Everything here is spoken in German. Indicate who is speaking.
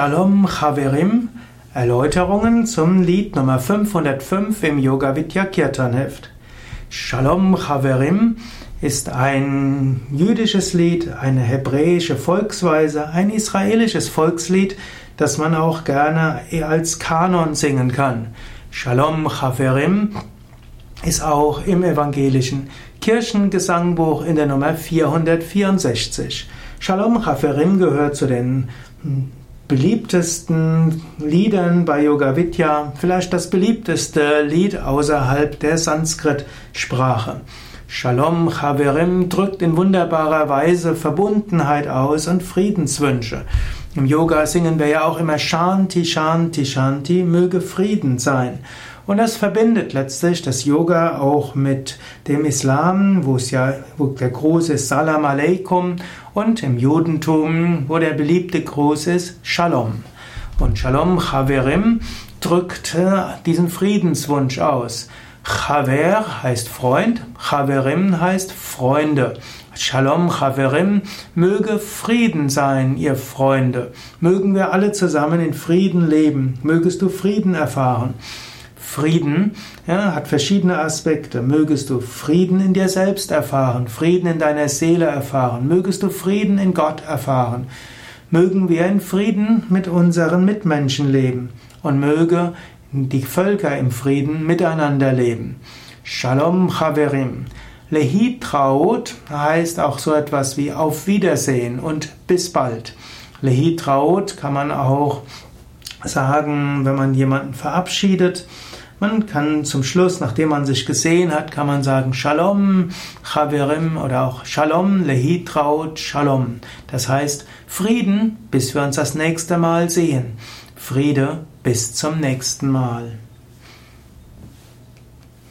Speaker 1: Shalom Chaverim, Erläuterungen zum Lied Nummer 505 im Yoga Vidya Kirtan Heft. Shalom Chaverim ist ein jüdisches Lied, eine hebräische Volksweise, ein israelisches Volkslied, das man auch gerne als Kanon singen kann. Shalom Chaverim ist auch im evangelischen Kirchengesangbuch in der Nummer 464. Shalom Chaverim gehört zu den beliebtesten Liedern bei Yoga Vidya, vielleicht das beliebteste Lied außerhalb der Sanskrit-Sprache. Shalom Chaverim drückt in wunderbarer Weise Verbundenheit aus und Friedenswünsche. Im Yoga singen wir ja auch immer Shanti, Shanti, Shanti, möge Frieden sein. Und das verbindet letztlich das Yoga auch mit dem Islam, wo es ja, wo der Gruß ist Salam Aleikum und im Judentum, wo der beliebte Gruß ist Shalom. Und Shalom Chaverim drückt diesen Friedenswunsch aus. Chaver heißt Freund, Chaverim heißt Freunde. Shalom Chaverim, möge Frieden sein, ihr Freunde. Mögen wir alle zusammen in Frieden leben. Mögest du Frieden erfahren. Frieden ja, hat verschiedene Aspekte. Mögest du Frieden in dir selbst erfahren, Frieden in deiner Seele erfahren, mögest du Frieden in Gott erfahren. Mögen wir in Frieden mit unseren Mitmenschen leben und möge die Völker im Frieden miteinander leben. Shalom Chaverim. Lehitraut heißt auch so etwas wie auf Wiedersehen und bis bald. Lehitraut kann man auch sagen, wenn man jemanden verabschiedet. Man kann zum Schluss, nachdem man sich gesehen hat, kann man sagen Shalom, Chaverim oder auch Shalom, Lehitraut, Shalom. Das heißt Frieden, bis wir uns das nächste Mal sehen. Friede, bis zum nächsten Mal.